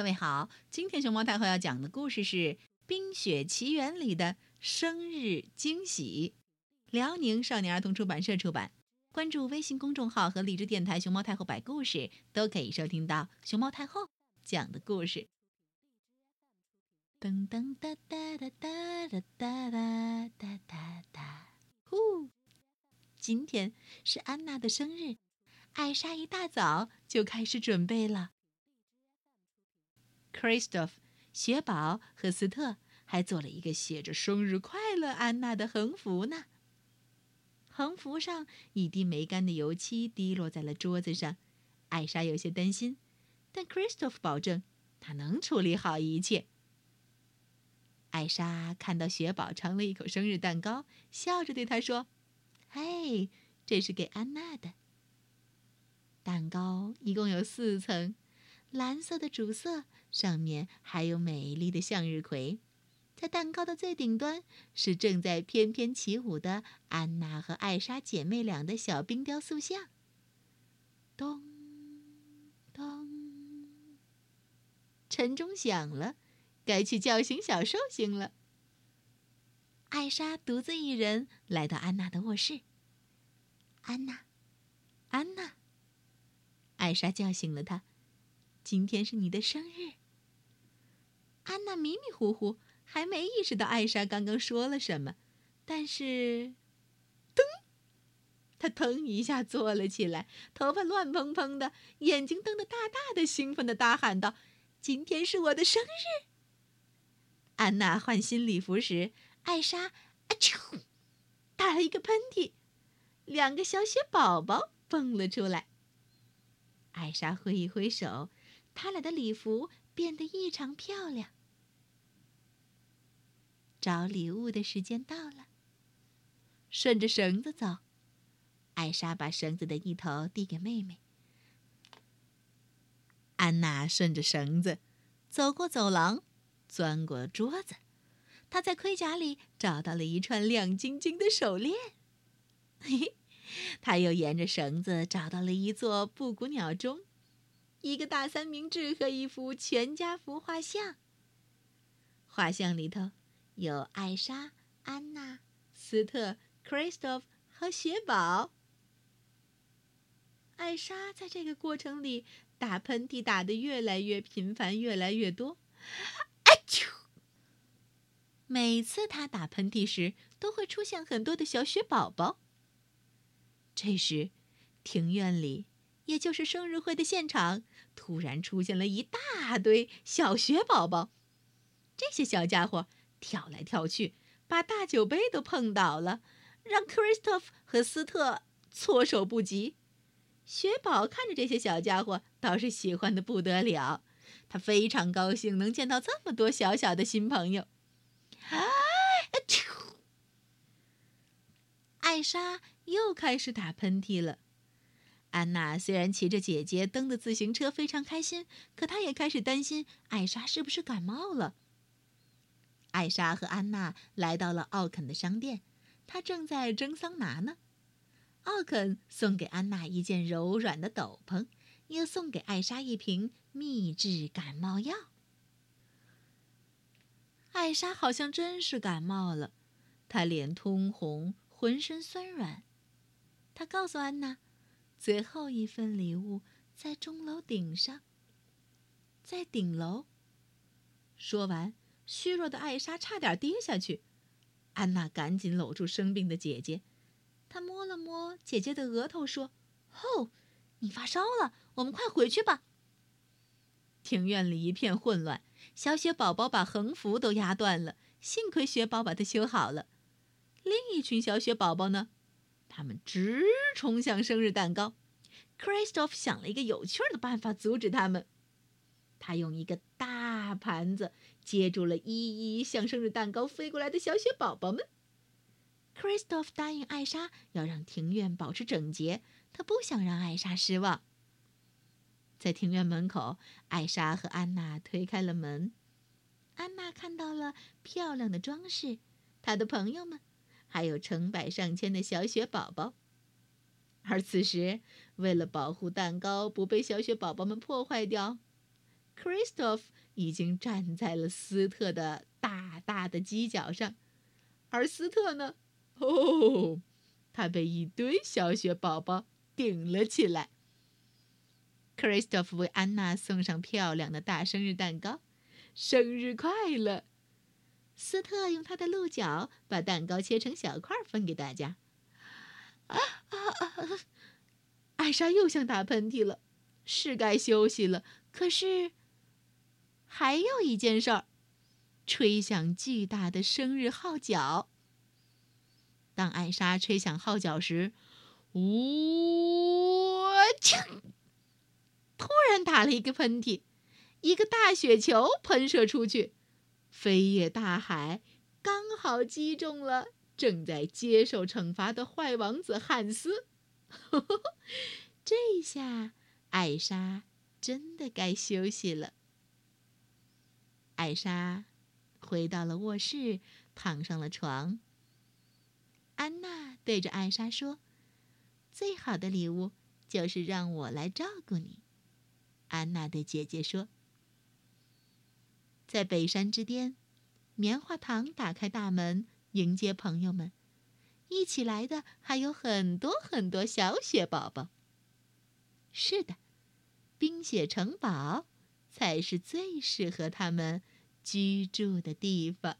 各位好，今天熊猫太后要讲的故事是《冰雪奇缘》里的生日惊喜，辽宁少年儿童出版社出版。关注微信公众号和荔枝电台“熊猫太后摆故事”，都可以收听到熊猫太后讲的故事。噔噔哒哒哒哒哒哒哒哒哒哒，呼！今天是安娜的生日，艾莎一大早就开始准备了。Christoph、雪宝和斯特还做了一个写着“生日快乐，安娜”的横幅呢。横幅上一滴没干的油漆滴落在了桌子上，艾莎有些担心，但 Christoph 保证他能处理好一切。艾莎看到雪宝尝了一口生日蛋糕，笑着对他说：“嘿，这是给安娜的。蛋糕一共有四层，蓝色的主色。”上面还有美丽的向日葵，在蛋糕的最顶端是正在翩翩起舞的安娜和艾莎姐妹俩的小冰雕塑像。咚咚，晨钟响了，该去叫醒小寿星了。艾莎独自一人来到安娜的卧室。安娜，安娜，艾莎叫醒了她。今天是你的生日。安娜迷迷糊糊，还没意识到艾莎刚刚说了什么，但是，噔，她腾一下坐了起来，头发乱蓬蓬的，眼睛瞪得大大的，兴奋的大喊道：“今天是我的生日！”安娜换新礼服时，艾莎啊啾，打了一个喷嚏，两个小雪宝宝蹦了出来。艾莎挥一挥手，他俩的礼服变得异常漂亮。找礼物的时间到了。顺着绳子走，艾莎把绳子的一头递给妹妹。安娜顺着绳子走过走廊，钻过桌子，她在盔甲里找到了一串亮晶晶的手链。嘿嘿，她又沿着绳子找到了一座布谷鸟钟，一个大三明治和一幅全家福画像。画像里头。有艾莎、安娜、斯特、Christoph 和雪宝。艾莎在这个过程里打喷嚏打得越来越频繁，越来越多。哎啾！每次她打喷嚏时，都会出现很多的小雪宝宝。这时，庭院里，也就是生日会的现场，突然出现了一大堆小雪宝宝。这些小家伙。跳来跳去，把大酒杯都碰倒了，让 Christoph 和斯特措手不及。雪宝看着这些小家伙，倒是喜欢的不得了。他非常高兴能见到这么多小小的新朋友。啊！艾莎又开始打喷嚏了。安娜虽然骑着姐姐蹬的自行车非常开心，可她也开始担心艾莎是不是感冒了。艾莎和安娜来到了奥肯的商店，他正在蒸桑拿呢。奥肯送给安娜一件柔软的斗篷，又送给艾莎一瓶秘制感冒药。艾莎好像真是感冒了，她脸通红，浑身酸软。她告诉安娜，最后一份礼物在钟楼顶上，在顶楼。说完。虚弱的艾莎差点跌下去，安娜赶紧搂住生病的姐姐，她摸了摸姐姐的额头，说：“哦，你发烧了，我们快回去吧。”庭院里一片混乱，小雪宝宝把横幅都压断了，幸亏雪宝把它修好了。另一群小雪宝宝呢？他们直冲向生日蛋糕。Christoph 想了一个有趣的办法阻止他们，他用一个大盘子。接住了一一向生日蛋糕飞过来的小雪宝宝们。Christoph 答应艾莎要让庭院保持整洁，他不想让艾莎失望。在庭院门口，艾莎和安娜推开了门。安娜看到了漂亮的装饰，她的朋友们，还有成百上千的小雪宝宝。而此时，为了保护蛋糕不被小雪宝宝们破坏掉。Christoph 已经站在了斯特的大大的犄角上，而斯特呢，哦，他被一堆小雪宝宝顶了起来。Christoph 为安娜送上漂亮的大生日蛋糕，生日快乐！斯特用他的鹿角把蛋糕切成小块分给大家。啊啊！艾莎又想打喷嚏了，是该休息了。可是，还有一件事儿：吹响巨大的生日号角。当艾莎吹响号角时，呜呛！突然打了一个喷嚏，一个大雪球喷射出去，飞越大海，刚好击中了正在接受惩罚的坏王子汉斯。这下，艾莎真的该休息了。艾莎回到了卧室，躺上了床。安娜对着艾莎说：“最好的礼物就是让我来照顾你。”安娜对姐姐说：“在北山之巅，棉花糖打开大门迎接朋友们，一起来的还有很多很多小雪宝宝。是的，冰雪城堡才是最适合他们居住的地方。”